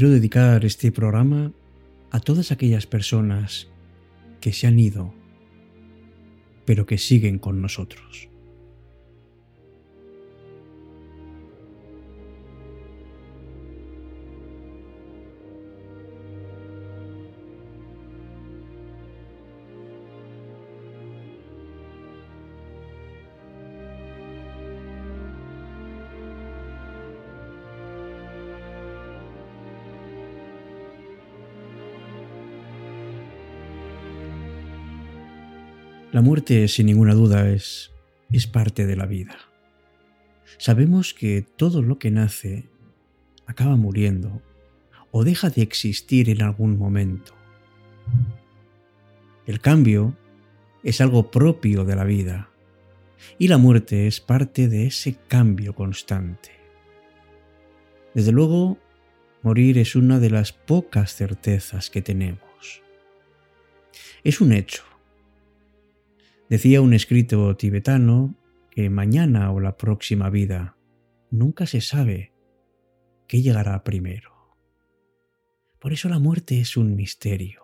quiero dedicar este programa a todas aquellas personas que se han ido, pero que siguen con nosotros. La muerte, sin ninguna duda, es, es parte de la vida. Sabemos que todo lo que nace acaba muriendo o deja de existir en algún momento. El cambio es algo propio de la vida y la muerte es parte de ese cambio constante. Desde luego, morir es una de las pocas certezas que tenemos. Es un hecho Decía un escrito tibetano que mañana o la próxima vida nunca se sabe qué llegará primero. Por eso la muerte es un misterio.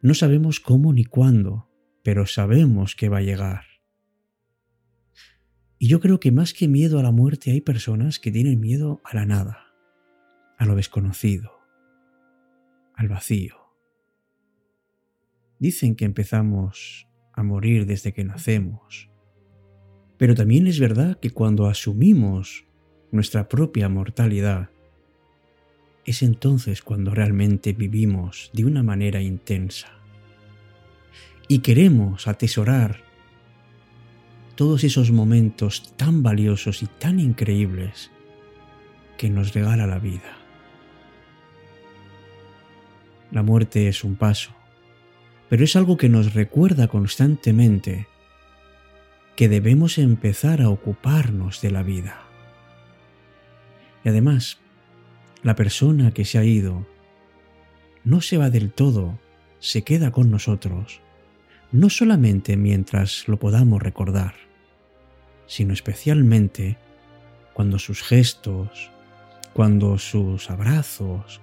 No sabemos cómo ni cuándo, pero sabemos que va a llegar. Y yo creo que más que miedo a la muerte hay personas que tienen miedo a la nada, a lo desconocido, al vacío. Dicen que empezamos a morir desde que nacemos. Pero también es verdad que cuando asumimos nuestra propia mortalidad, es entonces cuando realmente vivimos de una manera intensa. Y queremos atesorar todos esos momentos tan valiosos y tan increíbles que nos regala la vida. La muerte es un paso, pero es algo que nos recuerda constantemente que debemos empezar a ocuparnos de la vida. Y además, la persona que se ha ido no se va del todo, se queda con nosotros, no solamente mientras lo podamos recordar, sino especialmente cuando sus gestos, cuando sus abrazos,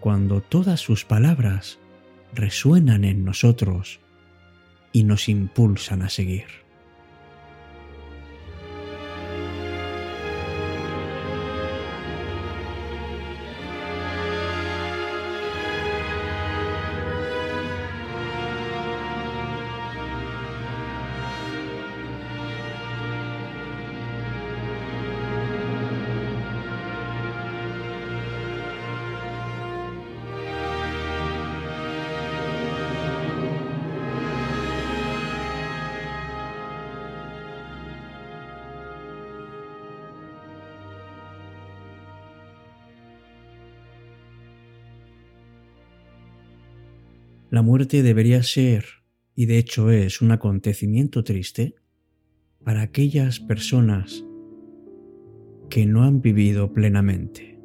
cuando todas sus palabras resuenan en nosotros y nos impulsan a seguir. La muerte debería ser, y de hecho es, un acontecimiento triste para aquellas personas que no han vivido plenamente.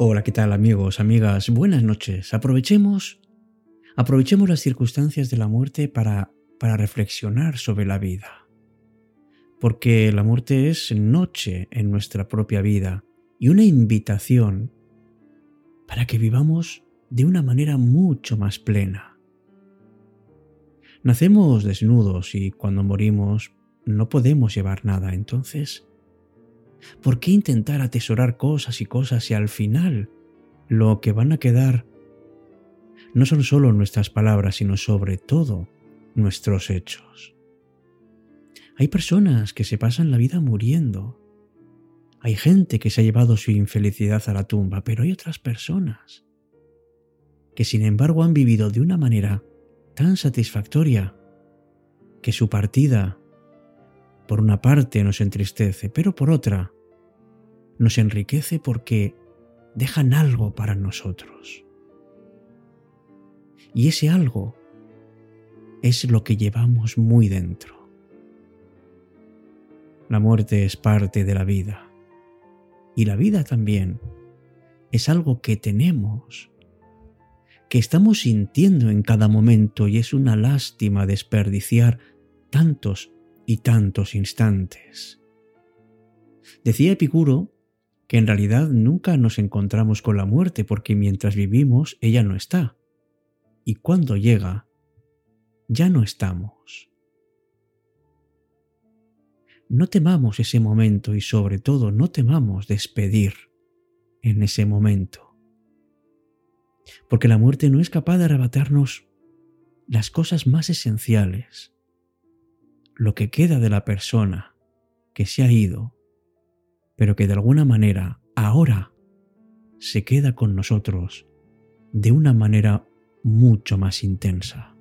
Hola, ¿qué tal amigos, amigas? Buenas noches. Aprovechemos, aprovechemos las circunstancias de la muerte para, para reflexionar sobre la vida. Porque la muerte es noche en nuestra propia vida y una invitación para que vivamos de una manera mucho más plena. Nacemos desnudos y cuando morimos no podemos llevar nada, entonces ¿Por qué intentar atesorar cosas y cosas si al final lo que van a quedar no son solo nuestras palabras, sino sobre todo nuestros hechos? Hay personas que se pasan la vida muriendo. Hay gente que se ha llevado su infelicidad a la tumba, pero hay otras personas que sin embargo han vivido de una manera tan satisfactoria que su partida por una parte nos entristece, pero por otra nos enriquece porque dejan algo para nosotros. Y ese algo es lo que llevamos muy dentro. La muerte es parte de la vida. Y la vida también es algo que tenemos, que estamos sintiendo en cada momento y es una lástima desperdiciar tantos y tantos instantes. Decía Epicuro que en realidad nunca nos encontramos con la muerte porque mientras vivimos ella no está. Y cuando llega, ya no estamos. No temamos ese momento y sobre todo no temamos despedir en ese momento. Porque la muerte no es capaz de arrebatarnos las cosas más esenciales, lo que queda de la persona que se ha ido pero que de alguna manera ahora se queda con nosotros de una manera mucho más intensa.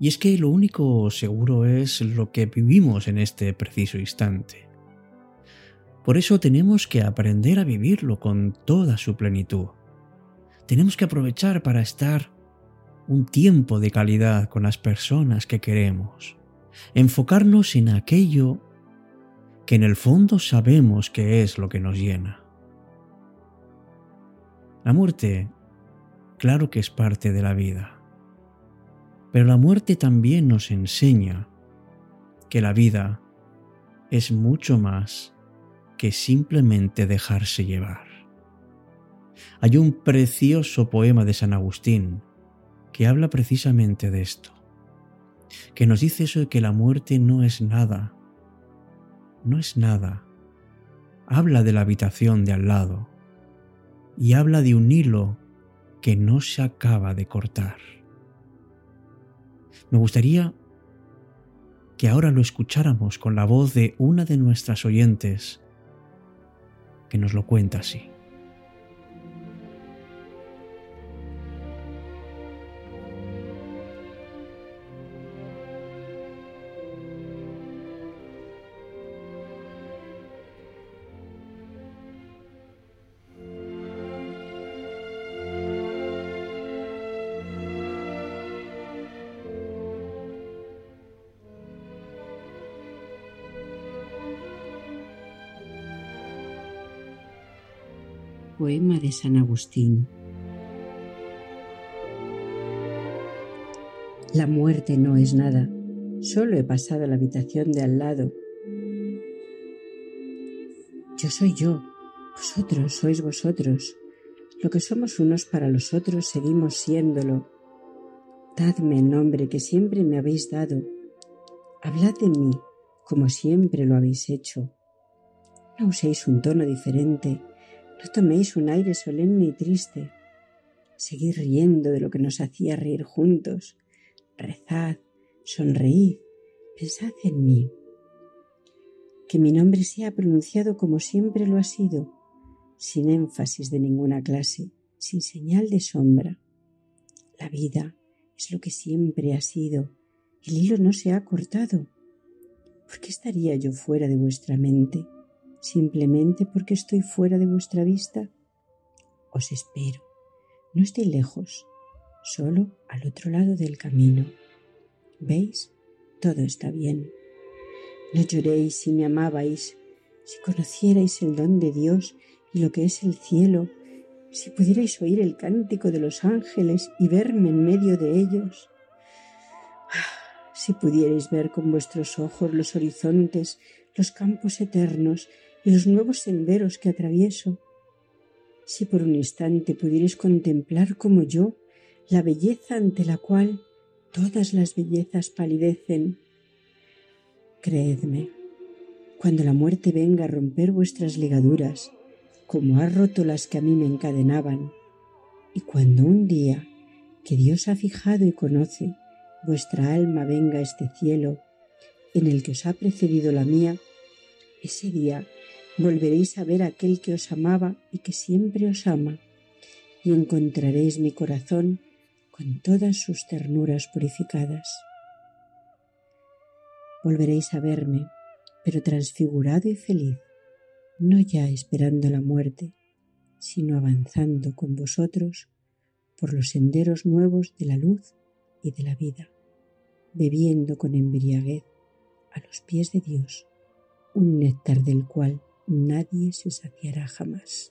Y es que lo único seguro es lo que vivimos en este preciso instante. Por eso tenemos que aprender a vivirlo con toda su plenitud. Tenemos que aprovechar para estar un tiempo de calidad con las personas que queremos. Enfocarnos en aquello que en el fondo sabemos que es lo que nos llena. La muerte, claro que es parte de la vida pero la muerte también nos enseña que la vida es mucho más que simplemente dejarse llevar. Hay un precioso poema de San Agustín que habla precisamente de esto, que nos dice eso de que la muerte no es nada, no es nada. Habla de la habitación de al lado y habla de un hilo que no se acaba de cortar. Me gustaría que ahora lo escucháramos con la voz de una de nuestras oyentes que nos lo cuenta así. Poema de San Agustín. La muerte no es nada, solo he pasado a la habitación de al lado. Yo soy yo, vosotros sois vosotros. Lo que somos unos para los otros seguimos siéndolo. Dadme el nombre que siempre me habéis dado. Hablad de mí como siempre lo habéis hecho. No uséis un tono diferente no toméis un aire solemne y triste. Seguid riendo de lo que nos hacía reír juntos. Rezad, sonreíd, pensad en mí. Que mi nombre sea pronunciado como siempre lo ha sido, sin énfasis de ninguna clase, sin señal de sombra. La vida es lo que siempre ha sido. El hilo no se ha cortado. ¿Por qué estaría yo fuera de vuestra mente? Simplemente porque estoy fuera de vuestra vista? Os espero. No estoy lejos, solo al otro lado del camino. ¿Veis? Todo está bien. No lloréis si me amabais, si conocierais el don de Dios y lo que es el cielo, si pudierais oír el cántico de los ángeles y verme en medio de ellos, si pudierais ver con vuestros ojos los horizontes, los campos eternos los nuevos senderos que atravieso, si por un instante pudierais contemplar como yo la belleza ante la cual todas las bellezas palidecen, creedme, cuando la muerte venga a romper vuestras ligaduras, como ha roto las que a mí me encadenaban, y cuando un día que Dios ha fijado y conoce, vuestra alma venga a este cielo en el que os ha precedido la mía, ese día volveréis a ver aquel que os amaba y que siempre os ama, y encontraréis mi corazón con todas sus ternuras purificadas. Volveréis a verme, pero transfigurado y feliz, no ya esperando la muerte, sino avanzando con vosotros por los senderos nuevos de la luz y de la vida, bebiendo con embriaguez a los pies de Dios un néctar del cual nadie se saciará jamás.